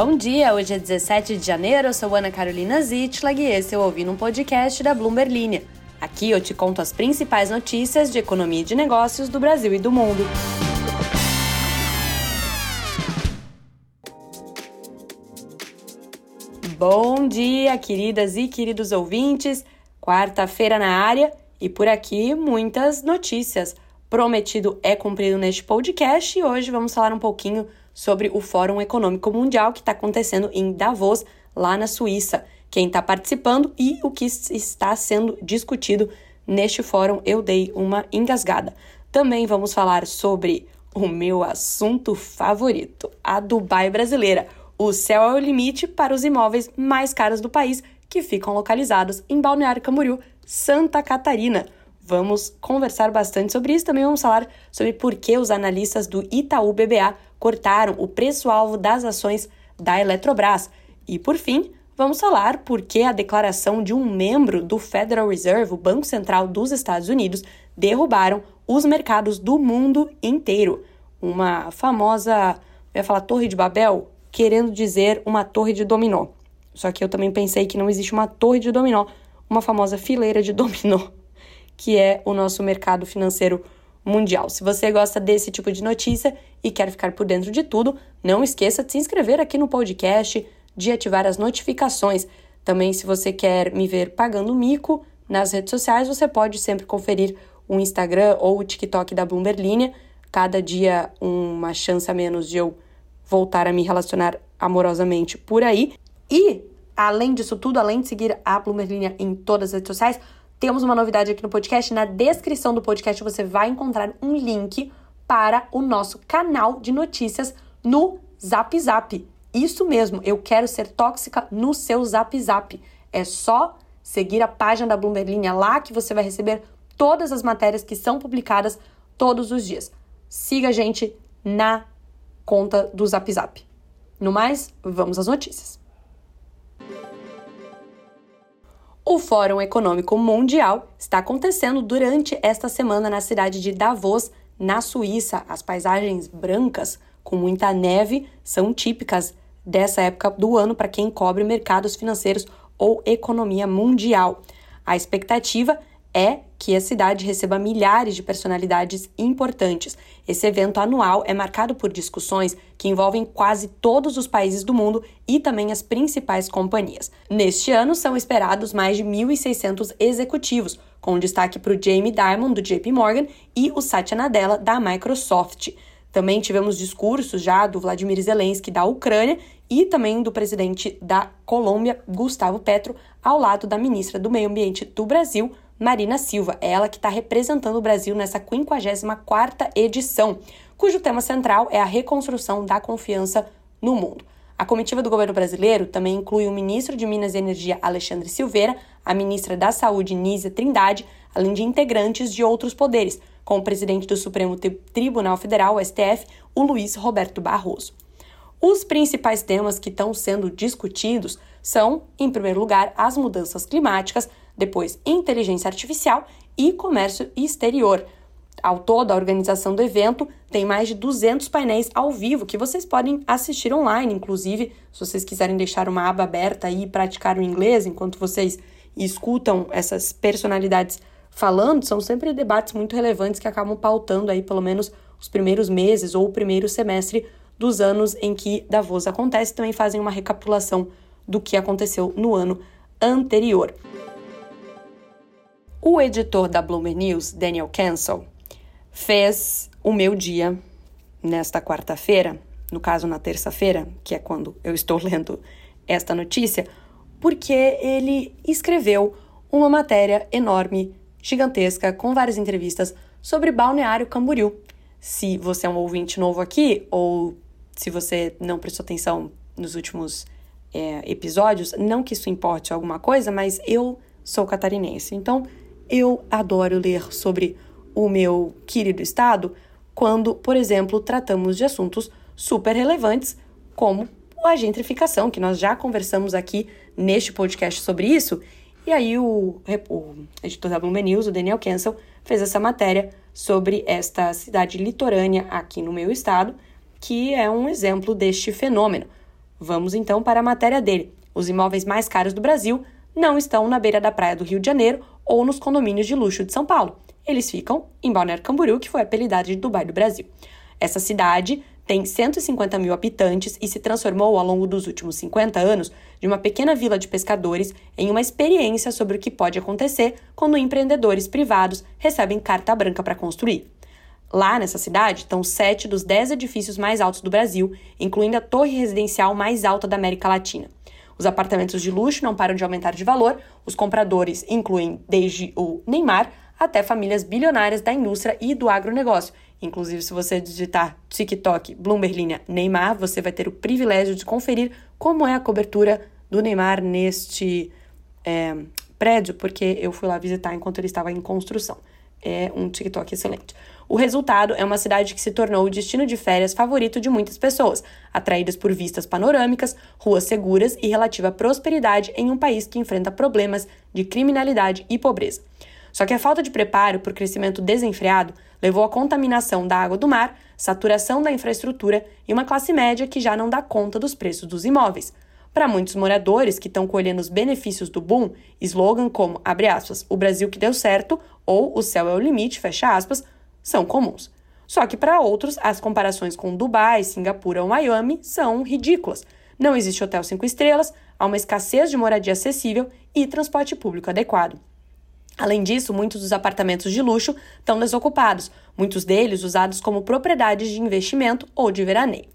Bom dia, hoje é 17 de janeiro, eu sou Ana Carolina Zitlag e esse eu ouvi num podcast da Bloomberg Linha. Aqui eu te conto as principais notícias de economia e de negócios do Brasil e do mundo. Bom dia, queridas e queridos ouvintes. Quarta-feira na área e por aqui muitas notícias. Prometido é cumprido neste podcast e hoje vamos falar um pouquinho sobre o Fórum Econômico Mundial que está acontecendo em Davos, lá na Suíça. Quem está participando e o que está sendo discutido neste fórum, eu dei uma engasgada. Também vamos falar sobre o meu assunto favorito, a Dubai brasileira. O céu é o limite para os imóveis mais caros do país que ficam localizados em Balneário Camboriú, Santa Catarina. Vamos conversar bastante sobre isso. Também vamos falar sobre por que os analistas do Itaú BBA cortaram o preço-alvo das ações da Eletrobras. E, por fim, vamos falar por que a declaração de um membro do Federal Reserve, o Banco Central dos Estados Unidos, derrubaram os mercados do mundo inteiro. Uma famosa, eu ia falar Torre de Babel, querendo dizer uma torre de dominó. Só que eu também pensei que não existe uma torre de dominó, uma famosa fileira de dominó, que é o nosso mercado financeiro mundial. Se você gosta desse tipo de notícia e quer ficar por dentro de tudo, não esqueça de se inscrever aqui no podcast, de ativar as notificações. Também, se você quer me ver pagando mico nas redes sociais, você pode sempre conferir o Instagram ou o TikTok da Bloomberg Linha. Cada dia uma chance a menos de eu voltar a me relacionar amorosamente por aí. E, além disso tudo, além de seguir a Bloomberg Linha em todas as redes sociais, temos uma novidade aqui no podcast. Na descrição do podcast você vai encontrar um link para o nosso canal de notícias no Zap Zap. Isso mesmo, eu quero ser tóxica no seu Zap Zap. É só seguir a página da Bloomberg Linha lá que você vai receber todas as matérias que são publicadas todos os dias. Siga a gente na conta do Zap Zap. No mais, vamos às notícias. O Fórum Econômico Mundial está acontecendo durante esta semana na cidade de Davos, na Suíça. As paisagens brancas com muita neve são típicas dessa época do ano para quem cobre mercados financeiros ou economia mundial. A expectativa é que a cidade receba milhares de personalidades importantes. Esse evento anual é marcado por discussões que envolvem quase todos os países do mundo e também as principais companhias. Neste ano, são esperados mais de 1.600 executivos, com destaque para o Jamie Dimon, do JP Morgan, e o Satya Nadella, da Microsoft. Também tivemos discursos já do Vladimir Zelensky da Ucrânia e também do presidente da Colômbia, Gustavo Petro, ao lado da ministra do Meio Ambiente do Brasil, Marina Silva, é ela que está representando o Brasil nessa 54ª edição, cujo tema central é a reconstrução da confiança no mundo. A comitiva do governo brasileiro também inclui o ministro de Minas e Energia Alexandre Silveira, a ministra da Saúde Nízia Trindade, além de integrantes de outros poderes, como o presidente do Supremo Tribunal Federal, STF, o Luiz Roberto Barroso. Os principais temas que estão sendo discutidos são, em primeiro lugar, as mudanças climáticas, depois inteligência artificial e comércio exterior. Ao todo, a organização do evento tem mais de 200 painéis ao vivo que vocês podem assistir online, inclusive, se vocês quiserem deixar uma aba aberta e praticar o inglês enquanto vocês escutam essas personalidades falando, são sempre debates muito relevantes que acabam pautando aí pelo menos os primeiros meses ou o primeiro semestre dos anos em que Davos acontece, também fazem uma recapitulação do que aconteceu no ano anterior. O editor da Bloomberg News, Daniel Cancel, fez o meu dia nesta quarta-feira, no caso na terça-feira, que é quando eu estou lendo esta notícia, porque ele escreveu uma matéria enorme, gigantesca, com várias entrevistas sobre Balneário Camboriú. Se você é um ouvinte novo aqui, ou se você não prestou atenção nos últimos é, episódios, não que isso importe alguma coisa, mas eu sou catarinense. Então, eu adoro ler sobre o meu querido estado quando, por exemplo, tratamos de assuntos super relevantes como a gentrificação, que nós já conversamos aqui neste podcast sobre isso. E aí o, o editor da Bloomberg News, o Daniel Kensel, fez essa matéria sobre esta cidade litorânea aqui no meu estado, que é um exemplo deste fenômeno. Vamos então para a matéria dele. Os imóveis mais caros do Brasil não estão na beira da praia do Rio de Janeiro ou nos condomínios de luxo de São Paulo. Eles ficam em Balneário Camboriú, que foi apelidada de Dubai do Brasil. Essa cidade tem 150 mil habitantes e se transformou ao longo dos últimos 50 anos de uma pequena vila de pescadores em uma experiência sobre o que pode acontecer quando empreendedores privados recebem carta branca para construir. Lá nessa cidade estão sete dos dez edifícios mais altos do Brasil, incluindo a torre residencial mais alta da América Latina. Os apartamentos de luxo não param de aumentar de valor, os compradores incluem desde o Neymar até famílias bilionárias da indústria e do agronegócio. Inclusive, se você digitar TikTok Bloomberg linha Neymar, você vai ter o privilégio de conferir como é a cobertura do Neymar neste é, prédio, porque eu fui lá visitar enquanto ele estava em construção. É um TikTok excelente. O resultado é uma cidade que se tornou o destino de férias favorito de muitas pessoas, atraídas por vistas panorâmicas, ruas seguras e relativa prosperidade em um país que enfrenta problemas de criminalidade e pobreza. Só que a falta de preparo por crescimento desenfreado levou à contaminação da água do mar, saturação da infraestrutura e uma classe média que já não dá conta dos preços dos imóveis. Para muitos moradores que estão colhendo os benefícios do boom, slogan como, aspas, o Brasil que deu certo ou o céu é o limite, fecha aspas, são comuns. Só que para outros, as comparações com Dubai, Singapura ou Miami são ridículas. Não existe hotel cinco estrelas, há uma escassez de moradia acessível e transporte público adequado. Além disso, muitos dos apartamentos de luxo estão desocupados, muitos deles usados como propriedades de investimento ou de veraneio.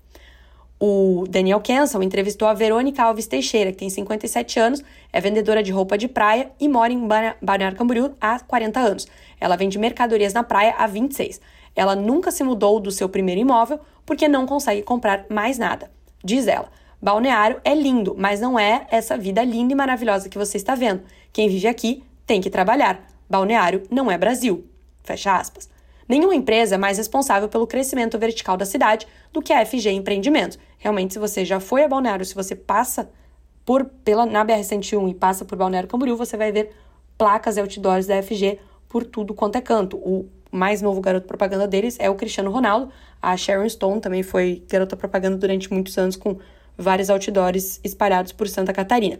O Daniel Kenson entrevistou a Verônica Alves Teixeira, que tem 57 anos, é vendedora de roupa de praia e mora em Balneário Camboriú há 40 anos. Ela vende mercadorias na praia há 26. Ela nunca se mudou do seu primeiro imóvel porque não consegue comprar mais nada. Diz ela: Balneário é lindo, mas não é essa vida linda e maravilhosa que você está vendo. Quem vive aqui tem que trabalhar. Balneário não é Brasil. Fecha aspas. Nenhuma empresa é mais responsável pelo crescimento vertical da cidade do que a FG Empreendimentos. Realmente, se você já foi a Balneário, se você passa por pela na BR-101 e passa por Balneário Camboriú, você vai ver placas e outdoors da FG por tudo quanto é canto. O mais novo garoto propaganda deles é o Cristiano Ronaldo. A Sharon Stone também foi garota propaganda durante muitos anos com vários outdoors espalhados por Santa Catarina.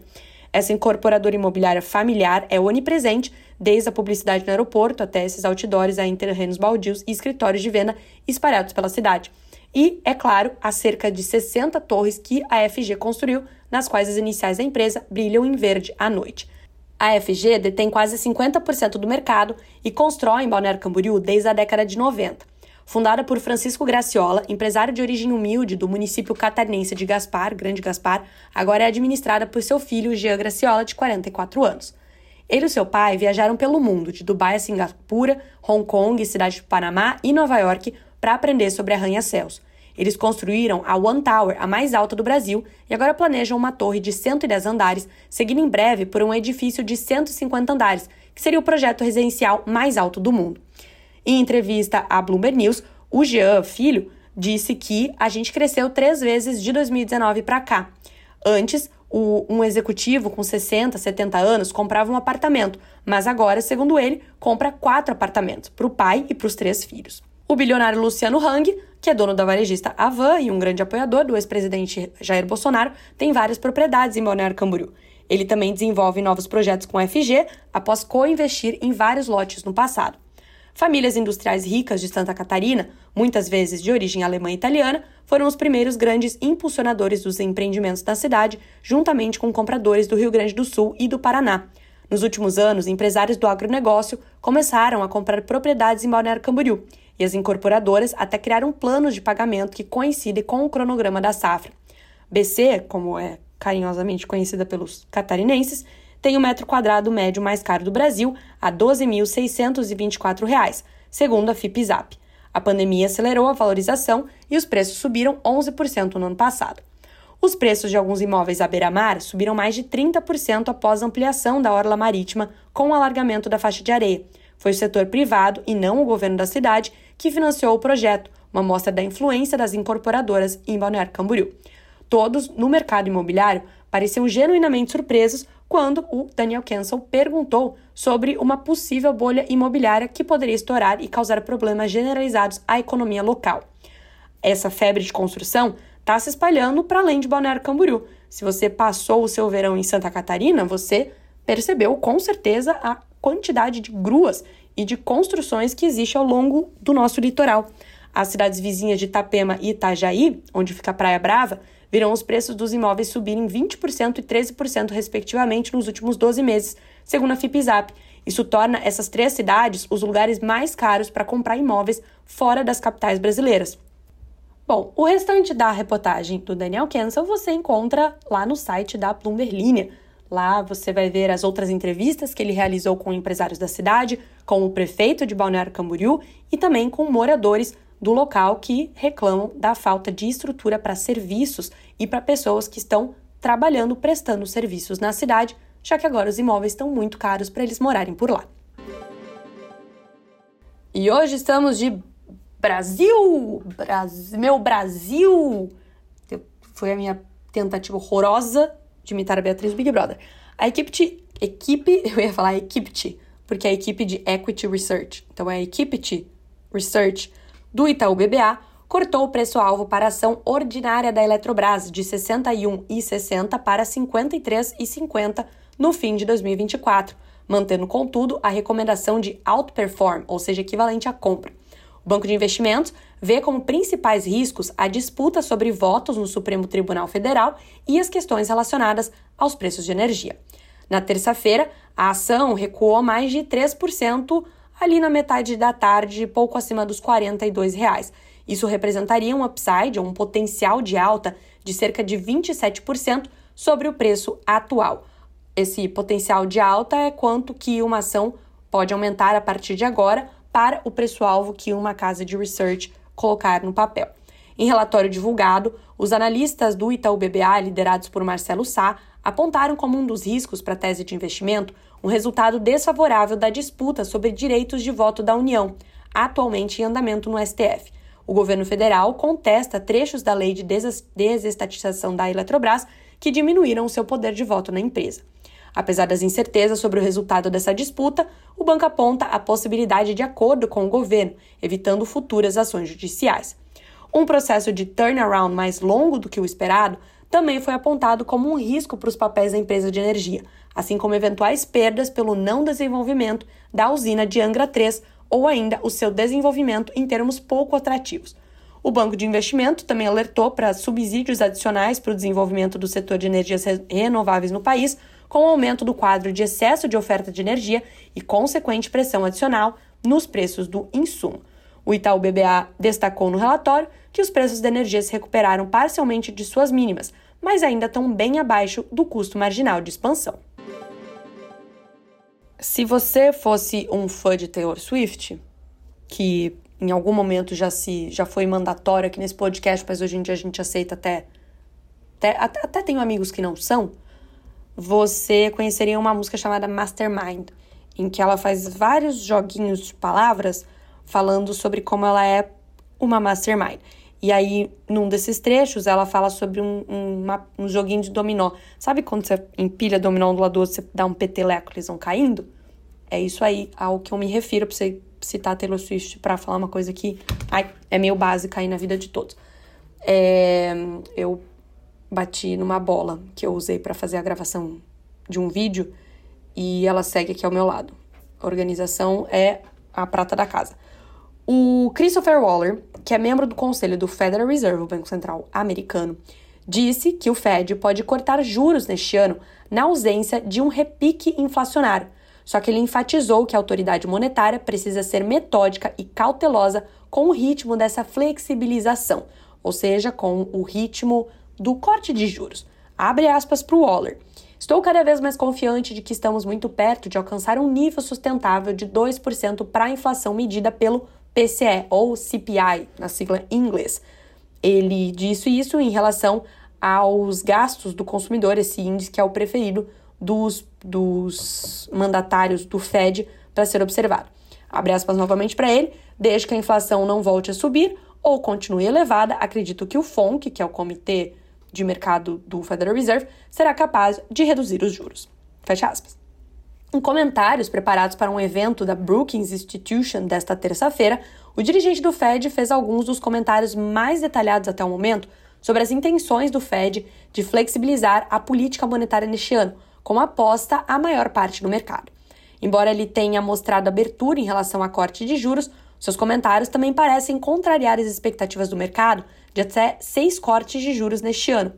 Essa incorporadora imobiliária familiar é onipresente, desde a publicidade no aeroporto até esses outdoors em terrenos baldios e escritórios de venda espalhados pela cidade. E, é claro, há cerca de 60 torres que a FG construiu, nas quais as iniciais da empresa brilham em verde à noite. A FG detém quase 50% do mercado e constrói em Balneário Camboriú desde a década de 90. Fundada por Francisco Graciola, empresário de origem humilde do município catarinense de Gaspar, Grande Gaspar, agora é administrada por seu filho Jean Graciola, de 44 anos. Ele e seu pai viajaram pelo mundo, de Dubai a Singapura, Hong Kong, cidade de Panamá e Nova York, para aprender sobre arranha-céus. Eles construíram a One Tower, a mais alta do Brasil, e agora planejam uma torre de 110 andares, seguindo em breve por um edifício de 150 andares, que seria o projeto residencial mais alto do mundo. Em entrevista à Bloomberg News, o Jean, filho, disse que a gente cresceu três vezes de 2019 para cá. Antes, o, um executivo com 60, 70 anos comprava um apartamento, mas agora, segundo ele, compra quatro apartamentos para o pai e para os três filhos. O bilionário Luciano Hang, que é dono da varejista Avan e um grande apoiador do ex-presidente Jair Bolsonaro, tem várias propriedades em Balneário Camboriú. Ele também desenvolve novos projetos com FG após co-investir em vários lotes no passado. Famílias industriais ricas de Santa Catarina, muitas vezes de origem alemã e italiana, foram os primeiros grandes impulsionadores dos empreendimentos da cidade, juntamente com compradores do Rio Grande do Sul e do Paraná. Nos últimos anos, empresários do agronegócio começaram a comprar propriedades em Balneário Camboriú, e as incorporadoras até criaram planos de pagamento que coincidem com o cronograma da safra. BC, como é carinhosamente conhecida pelos catarinenses, tem o metro quadrado médio mais caro do Brasil, a R$ 12.624, segundo a FIPZAP. A pandemia acelerou a valorização e os preços subiram 11% no ano passado. Os preços de alguns imóveis à beira-mar subiram mais de 30% após a ampliação da orla marítima com o alargamento da faixa de areia. Foi o setor privado e não o governo da cidade que financiou o projeto, uma mostra da influência das incorporadoras em Balneário Camboriú. Todos, no mercado imobiliário, pareciam genuinamente surpresos quando o Daniel Kensel perguntou sobre uma possível bolha imobiliária que poderia estourar e causar problemas generalizados à economia local. Essa febre de construção está se espalhando para além de Balneário Camboriú. Se você passou o seu verão em Santa Catarina, você percebeu com certeza a quantidade de gruas e de construções que existe ao longo do nosso litoral. As cidades vizinhas de Itapema e Itajaí, onde fica a Praia Brava, viram os preços dos imóveis subirem 20% e 13% respectivamente nos últimos 12 meses, segundo a FIPZAP. Isso torna essas três cidades os lugares mais caros para comprar imóveis fora das capitais brasileiras. Bom, o restante da reportagem do Daniel Kensel você encontra lá no site da Bloomberg Linha. Lá você vai ver as outras entrevistas que ele realizou com empresários da cidade, com o prefeito de Balneário Camboriú e também com moradores do local que reclamam da falta de estrutura para serviços e para pessoas que estão trabalhando, prestando serviços na cidade, já que agora os imóveis estão muito caros para eles morarem por lá. E hoje estamos de Brasil! Brasil meu Brasil! Foi a minha tentativa horrorosa de imitar a Beatriz Big Brother. A equipe, equipe, eu ia falar equipe, porque é a equipe de Equity Research. Então é a equipe Research do Itaú BBA cortou o preço-alvo para a ação ordinária da Eletrobras de R$ 61,60 para R$ 53,50 no fim de 2024, mantendo, contudo, a recomendação de outperform, ou seja, equivalente à compra. O Banco de Investimentos vê como principais riscos a disputa sobre votos no Supremo Tribunal Federal e as questões relacionadas aos preços de energia. Na terça-feira, a ação recuou mais de 3% ali na metade da tarde, pouco acima dos 42 reais. Isso representaria um upside, um potencial de alta de cerca de 27% sobre o preço atual. Esse potencial de alta é quanto que uma ação pode aumentar a partir de agora para o preço-alvo que uma casa de research colocar no papel. Em relatório divulgado, os analistas do Itaú BBA, liderados por Marcelo Sá, apontaram como um dos riscos para a tese de investimento um resultado desfavorável da disputa sobre direitos de voto da União, atualmente em andamento no STF. O governo federal contesta trechos da lei de desestatização da Eletrobras que diminuíram o seu poder de voto na empresa. Apesar das incertezas sobre o resultado dessa disputa, o banco aponta a possibilidade de acordo com o governo, evitando futuras ações judiciais. Um processo de turnaround mais longo do que o esperado também foi apontado como um risco para os papéis da empresa de energia, assim como eventuais perdas pelo não desenvolvimento da usina de Angra 3 ou ainda o seu desenvolvimento em termos pouco atrativos. O Banco de Investimento também alertou para subsídios adicionais para o desenvolvimento do setor de energias renováveis no país, com o aumento do quadro de excesso de oferta de energia e consequente pressão adicional nos preços do insumo. O Itaú BBA destacou no relatório que os preços da energia se recuperaram parcialmente de suas mínimas, mas ainda estão bem abaixo do custo marginal de expansão. Se você fosse um fã de Taylor Swift, que em algum momento já se já foi mandatório aqui nesse podcast, mas hoje em dia a gente aceita até até, até, até tenho amigos que não são, você conheceria uma música chamada Mastermind, em que ela faz vários joguinhos de palavras falando sobre como ela é uma mastermind. E aí, num desses trechos, ela fala sobre um, um, uma, um joguinho de dominó. Sabe quando você empilha dominó um do lado do outro, você dá um peteleco, eles vão caindo? É isso aí ao que eu me refiro pra você citar Taylor Swift para falar uma coisa que ai, é meio básica aí na vida de todos. É, eu bati numa bola que eu usei para fazer a gravação de um vídeo e ela segue aqui ao meu lado. A organização é a prata da casa. O Christopher Waller, que é membro do conselho do Federal Reserve, o Banco Central americano, disse que o Fed pode cortar juros neste ano na ausência de um repique inflacionário. Só que ele enfatizou que a autoridade monetária precisa ser metódica e cautelosa com o ritmo dessa flexibilização, ou seja, com o ritmo do corte de juros. Abre aspas para o Waller. Estou cada vez mais confiante de que estamos muito perto de alcançar um nível sustentável de 2% para a inflação medida pelo PCE, ou CPI, na sigla em inglês. Ele disse isso em relação aos gastos do consumidor, esse índice que é o preferido dos, dos mandatários do Fed para ser observado. Abre aspas novamente para ele, desde que a inflação não volte a subir ou continue elevada, acredito que o FONC, que é o Comitê de mercado do Federal Reserve será capaz de reduzir os juros. Fecha aspas. Em comentários preparados para um evento da Brookings Institution desta terça-feira, o dirigente do Fed fez alguns dos comentários mais detalhados até o momento sobre as intenções do Fed de flexibilizar a política monetária neste ano, como aposta a maior parte do mercado. Embora ele tenha mostrado abertura em relação à corte de juros, seus comentários também parecem contrariar as expectativas do mercado de até seis cortes de juros neste ano.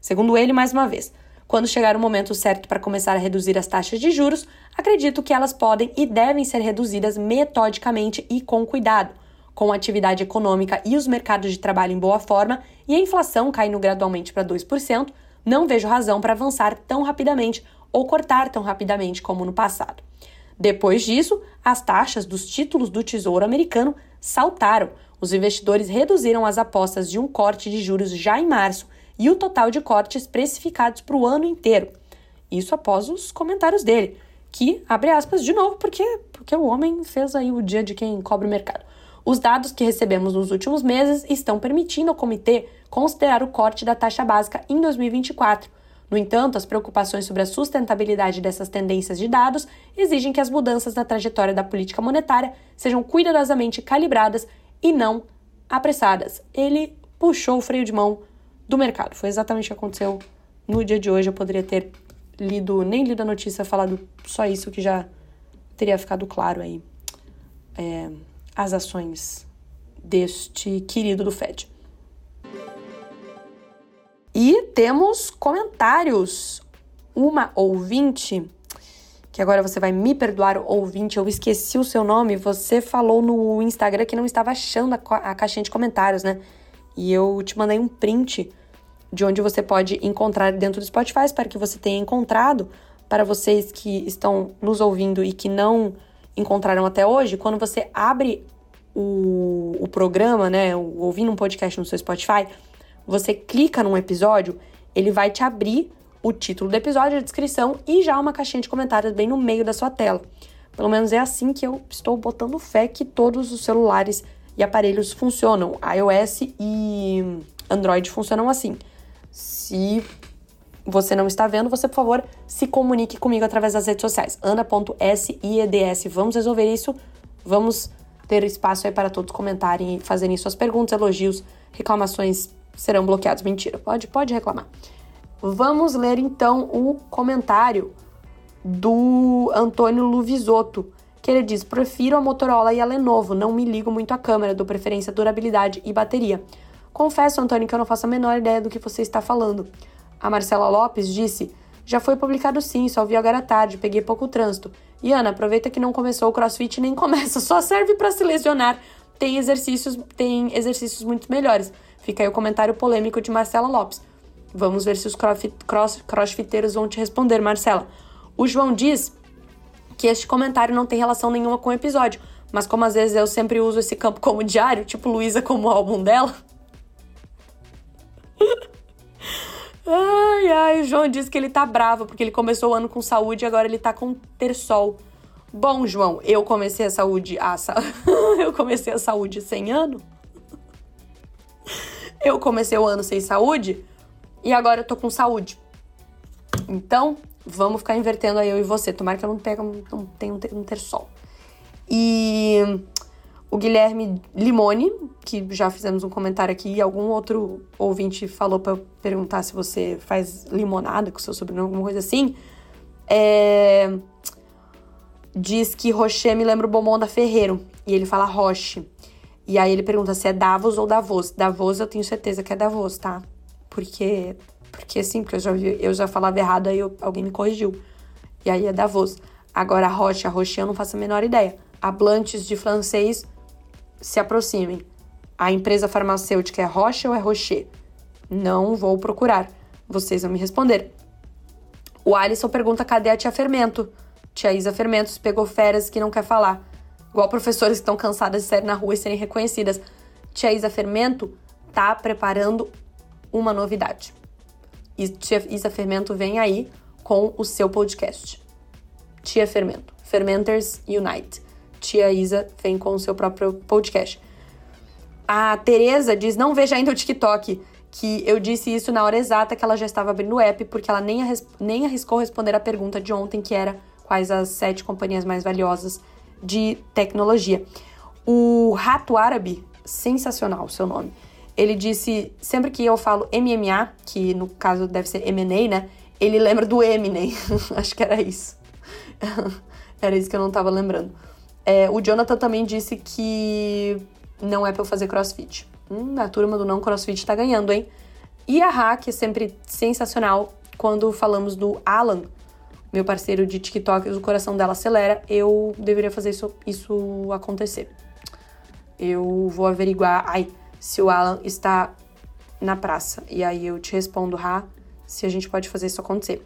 Segundo ele, mais uma vez, quando chegar o momento certo para começar a reduzir as taxas de juros, acredito que elas podem e devem ser reduzidas metodicamente e com cuidado. Com a atividade econômica e os mercados de trabalho em boa forma e a inflação caindo gradualmente para 2%, não vejo razão para avançar tão rapidamente ou cortar tão rapidamente como no passado. Depois disso, as taxas dos títulos do Tesouro Americano saltaram. Os investidores reduziram as apostas de um corte de juros já em março e o total de cortes precificados para o ano inteiro. Isso após os comentários dele, que, abre aspas, de novo, porque, porque o homem fez aí o dia de quem cobre o mercado. Os dados que recebemos nos últimos meses estão permitindo ao comitê considerar o corte da taxa básica em 2024, no entanto, as preocupações sobre a sustentabilidade dessas tendências de dados exigem que as mudanças na trajetória da política monetária sejam cuidadosamente calibradas e não apressadas. Ele puxou o freio de mão do mercado. Foi exatamente o que aconteceu no dia de hoje. Eu poderia ter lido, nem lido a notícia, falado só isso que já teria ficado claro aí. É, as ações deste querido do Fed. E temos comentários. Uma ouvinte, que agora você vai me perdoar, ouvinte, eu esqueci o seu nome. Você falou no Instagram que não estava achando a, caixinha de comentários, né? E eu te mandei um print de onde você pode encontrar dentro do Spotify. Espero que você tenha encontrado. Para vocês que estão nos ouvindo e que não encontraram até hoje, quando você abre o, o programa, né, ouvindo um podcast no seu Spotify, você clica num episódio, ele vai te abrir o título do episódio, a descrição e já uma caixinha de comentários bem no meio da sua tela. Pelo menos é assim que eu estou botando fé que todos os celulares e aparelhos funcionam. iOS e Android funcionam assim. Se você não está vendo, você, por favor, se comunique comigo através das redes sociais. ana.sieds. Vamos resolver isso. Vamos ter espaço aí para todos comentarem e fazerem suas perguntas, elogios, reclamações serão bloqueados. Mentira, pode, pode reclamar. Vamos ler então o comentário do Antônio Luvisotto, que ele diz: Prefiro a Motorola e a Lenovo, não me ligo muito à câmera, dou preferência a durabilidade e bateria. Confesso, Antônio, que eu não faço a menor ideia do que você está falando. A Marcela Lopes disse: Já foi publicado sim, só vi agora à tarde, peguei pouco trânsito. E Ana, aproveita que não começou o crossfit nem começa, só serve para se lesionar. Tem exercícios, tem exercícios muito melhores. Fica aí o comentário polêmico de Marcela Lopes. Vamos ver se os cross, crossfiteiros vão te responder, Marcela. O João diz que este comentário não tem relação nenhuma com o episódio, mas como às vezes eu sempre uso esse campo como diário, tipo Luísa como álbum dela. ai, ai, o João diz que ele tá bravo porque ele começou o ano com saúde e agora ele tá com ter sol. Bom, João, eu comecei a saúde. Ah, sa... eu comecei a saúde sem ano. Eu comecei o ano sem saúde e agora eu tô com saúde. Então, vamos ficar invertendo aí eu e você. Tomara que eu não, tenha, não tenha um ter, sol. E o Guilherme Limone, que já fizemos um comentário aqui, e algum outro ouvinte falou para perguntar se você faz limonada com seu sobrenome, alguma coisa assim. É... Diz que Rocher me lembra o bombom da Ferreiro. E ele fala Roche. E aí ele pergunta se é Davos ou Davos. Davos eu tenho certeza que é Davos, tá? Porque, porque sim, porque eu já, eu já falava errado, aí eu, alguém me corrigiu. E aí é Davos. Agora a Roche, a Roche eu não faço a menor ideia. A Blanches de francês se aproximem. A empresa farmacêutica é Roche ou é Rocher? Não vou procurar. Vocês vão me responder. O Alisson pergunta cadê a tia Fermento? Tia Isa Fermentos pegou férias que não quer falar. Igual professores que estão cansadas de sair na rua e serem reconhecidas. Tia Isa Fermento tá preparando uma novidade. E Tia Isa Fermento vem aí com o seu podcast. Tia Fermento. Fermenters Unite. Tia Isa vem com o seu próprio podcast. A Tereza diz: não veja ainda o TikTok. Que eu disse isso na hora exata que ela já estava abrindo o app, porque ela nem, nem arriscou responder a pergunta de ontem, que era quais as sete companhias mais valiosas de tecnologia. O Rato Árabe, sensacional o seu nome, Ele disse, sempre que eu falo MMA, que no caso deve ser M&A, né? Ele lembra do Eminem. Acho que era isso. era isso que eu não tava lembrando. É, o Jonathan também disse que não é pra eu fazer crossfit. Hum, a turma do não crossfit tá ganhando, hein? E a que é sempre sensacional, quando falamos do Alan, meu parceiro de TikTok, o coração dela acelera, eu deveria fazer isso, isso acontecer. Eu vou averiguar ai, se o Alan está na praça. E aí eu te respondo, Ra, se a gente pode fazer isso acontecer.